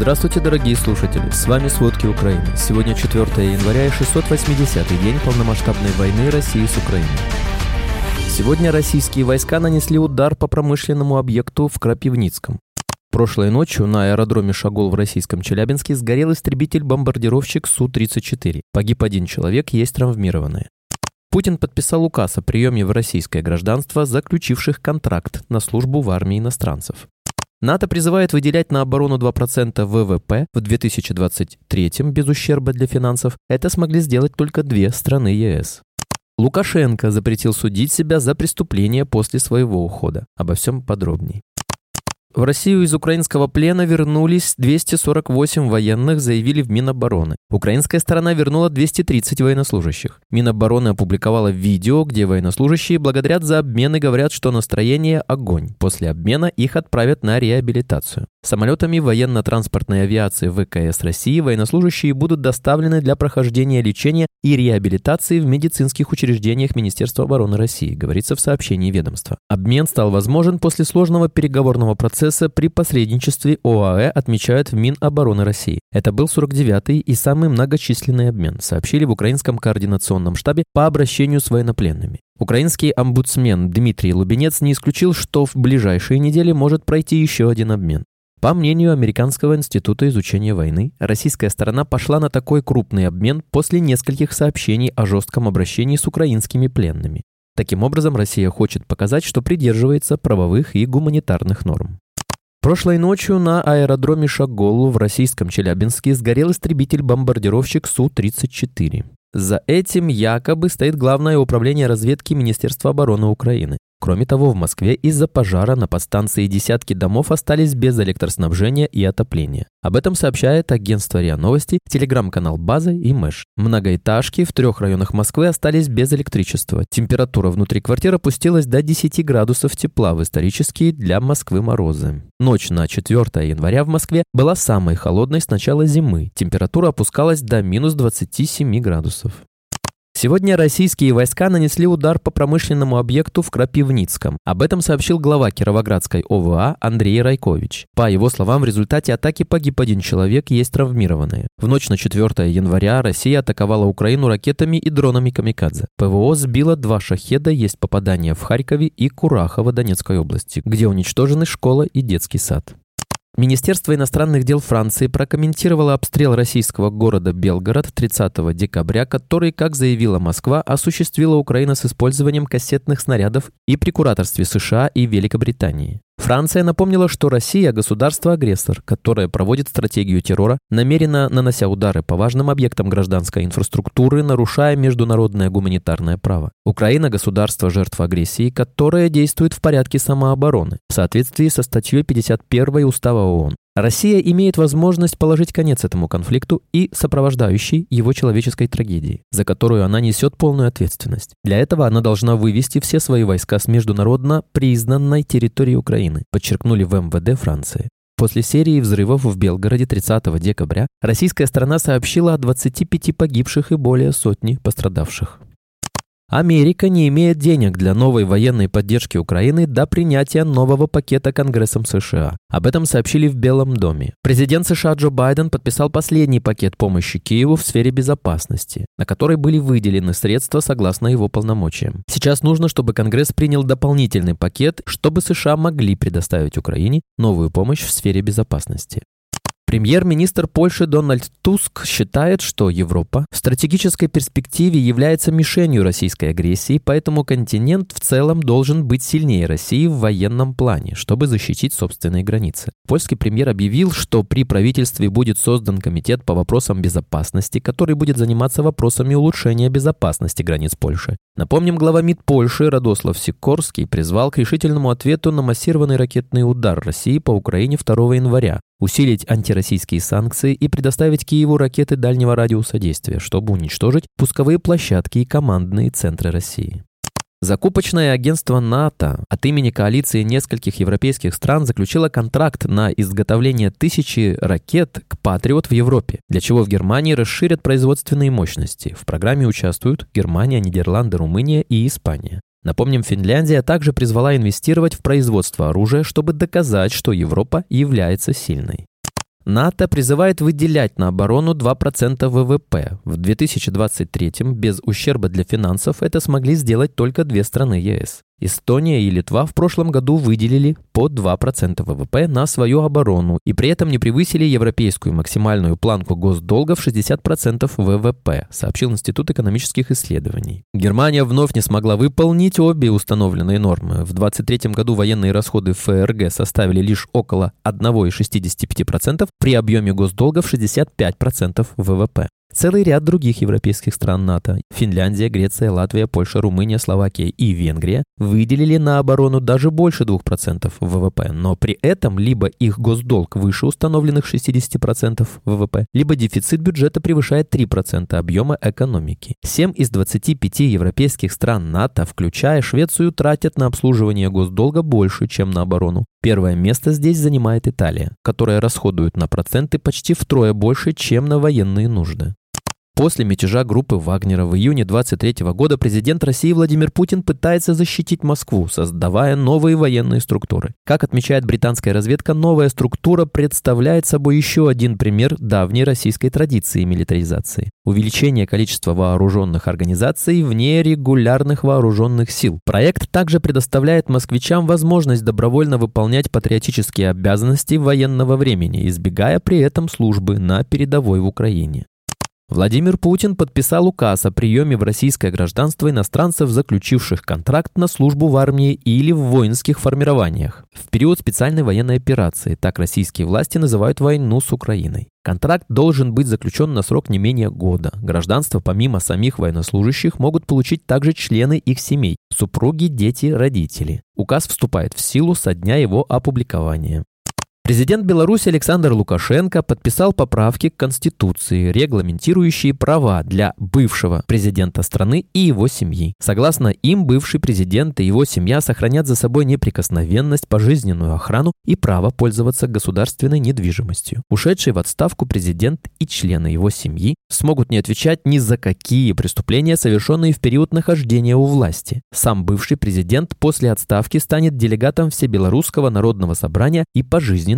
Здравствуйте, дорогие слушатели! С вами «Сводки Украины». Сегодня 4 января и 680-й день полномасштабной войны России с Украиной. Сегодня российские войска нанесли удар по промышленному объекту в Крапивницком. Прошлой ночью на аэродроме Шагол в российском Челябинске сгорел истребитель-бомбардировщик Су-34. Погиб один человек, есть травмированные. Путин подписал указ о приеме в российское гражданство заключивших контракт на службу в армии иностранцев. НАТО призывает выделять на оборону 2% ВВП в 2023 без ущерба для финансов. Это смогли сделать только две страны ЕС. Лукашенко запретил судить себя за преступления после своего ухода. Обо всем подробней. В Россию из украинского плена вернулись 248 военных, заявили в Минобороны. Украинская сторона вернула 230 военнослужащих. Минобороны опубликовала видео, где военнослужащие благодарят за обмен и говорят, что настроение – огонь. После обмена их отправят на реабилитацию. Самолетами военно-транспортной авиации ВКС России военнослужащие будут доставлены для прохождения лечения и реабилитации в медицинских учреждениях Министерства обороны России, говорится в сообщении ведомства. Обмен стал возможен после сложного переговорного процесса при посредничестве ОАЭ, отмечают в Минобороны России. Это был 49-й и самый многочисленный обмен, сообщили в Украинском координационном штабе по обращению с военнопленными. Украинский омбудсмен Дмитрий Лубенец не исключил, что в ближайшие недели может пройти еще один обмен. По мнению Американского института изучения войны, российская сторона пошла на такой крупный обмен после нескольких сообщений о жестком обращении с украинскими пленными. Таким образом, Россия хочет показать, что придерживается правовых и гуманитарных норм. Прошлой ночью на аэродроме Шагол в российском Челябинске сгорел истребитель-бомбардировщик Су-34. За этим якобы стоит Главное управление разведки Министерства обороны Украины. Кроме того, в Москве из-за пожара на подстанции десятки домов остались без электроснабжения и отопления. Об этом сообщает агентство РИА Новости, телеграм-канал База и Мэш. Многоэтажки в трех районах Москвы остались без электричества. Температура внутри квартир опустилась до 10 градусов тепла в исторические для Москвы морозы. Ночь на 4 января в Москве была самой холодной с начала зимы. Температура опускалась до минус 27 градусов. Сегодня российские войска нанесли удар по промышленному объекту в Крапивницком. Об этом сообщил глава Кировоградской ОВА Андрей Райкович. По его словам, в результате атаки погиб один человек, есть травмированные. В ночь на 4 января Россия атаковала Украину ракетами и дронами «Камикадзе». ПВО сбило два шахеда, есть попадания в Харькове и Курахово Донецкой области, где уничтожены школа и детский сад. Министерство иностранных дел Франции прокомментировало обстрел российского города Белгород 30 декабря, который, как заявила Москва, осуществила Украина с использованием кассетных снарядов и при кураторстве США и Великобритании. Франция напомнила, что Россия – государство-агрессор, которое проводит стратегию террора, намеренно нанося удары по важным объектам гражданской инфраструктуры, нарушая международное гуманитарное право. Украина – государство жертв агрессии, которое действует в порядке самообороны, в соответствии со статьей 51 Устава ООН. Россия имеет возможность положить конец этому конфликту и сопровождающей его человеческой трагедии, за которую она несет полную ответственность. Для этого она должна вывести все свои войска с международно признанной территории Украины, подчеркнули в МВД Франции. После серии взрывов в Белгороде 30 декабря российская сторона сообщила о 25 погибших и более сотни пострадавших. Америка не имеет денег для новой военной поддержки Украины до принятия нового пакета Конгрессом США. Об этом сообщили в Белом доме. Президент США Джо Байден подписал последний пакет помощи Киеву в сфере безопасности, на который были выделены средства согласно его полномочиям. Сейчас нужно, чтобы Конгресс принял дополнительный пакет, чтобы США могли предоставить Украине новую помощь в сфере безопасности. Премьер-министр Польши Дональд Туск считает, что Европа в стратегической перспективе является мишенью российской агрессии, поэтому континент в целом должен быть сильнее России в военном плане, чтобы защитить собственные границы. Польский премьер объявил, что при правительстве будет создан комитет по вопросам безопасности, который будет заниматься вопросами улучшения безопасности границ Польши. Напомним, глава МИД Польши Радослав Сикорский призвал к решительному ответу на массированный ракетный удар России по Украине 2 января, усилить антироссийские санкции и предоставить Киеву ракеты дальнего радиуса действия, чтобы уничтожить пусковые площадки и командные центры России. Закупочное агентство НАТО от имени коалиции нескольких европейских стран заключило контракт на изготовление тысячи ракет к «Патриот» в Европе, для чего в Германии расширят производственные мощности. В программе участвуют Германия, Нидерланды, Румыния и Испания. Напомним, Финляндия также призвала инвестировать в производство оружия, чтобы доказать, что Европа является сильной. НАТО призывает выделять на оборону 2% ВВП. В 2023 без ущерба для финансов это смогли сделать только две страны ЕС. Эстония и Литва в прошлом году выделили по 2% ВВП на свою оборону и при этом не превысили европейскую максимальную планку госдолга в 60% ВВП, сообщил Институт экономических исследований. Германия вновь не смогла выполнить обе установленные нормы. В 2023 году военные расходы ФРГ составили лишь около 1,65% при объеме госдолга в 65% ВВП. Целый ряд других европейских стран НАТО – Финляндия, Греция, Латвия, Польша, Румыния, Словакия и Венгрия – выделили на оборону даже больше 2% ВВП, но при этом либо их госдолг выше установленных 60% ВВП, либо дефицит бюджета превышает 3% объема экономики. 7 из 25 европейских стран НАТО, включая Швецию, тратят на обслуживание госдолга больше, чем на оборону. Первое место здесь занимает Италия, которая расходует на проценты почти втрое больше, чем на военные нужды. После мятежа группы Вагнера в июне 23 года президент России Владимир Путин пытается защитить Москву, создавая новые военные структуры. Как отмечает британская разведка, новая структура представляет собой еще один пример давней российской традиции милитаризации. Увеличение количества вооруженных организаций вне регулярных вооруженных сил. Проект также предоставляет москвичам возможность добровольно выполнять патриотические обязанности военного времени, избегая при этом службы на передовой в Украине. Владимир Путин подписал указ о приеме в российское гражданство иностранцев, заключивших контракт на службу в армии или в воинских формированиях. В период специальной военной операции, так российские власти называют войну с Украиной. Контракт должен быть заключен на срок не менее года. Гражданство помимо самих военнослужащих могут получить также члены их семей, супруги, дети, родители. Указ вступает в силу со дня его опубликования. Президент Беларуси Александр Лукашенко подписал поправки к Конституции, регламентирующие права для бывшего президента страны и его семьи. Согласно им, бывший президент и его семья сохранят за собой неприкосновенность, пожизненную охрану и право пользоваться государственной недвижимостью. Ушедший в отставку президент и члены его семьи смогут не отвечать ни за какие преступления, совершенные в период нахождения у власти. Сам бывший президент после отставки станет делегатом Всебелорусского народного собрания и пожизненно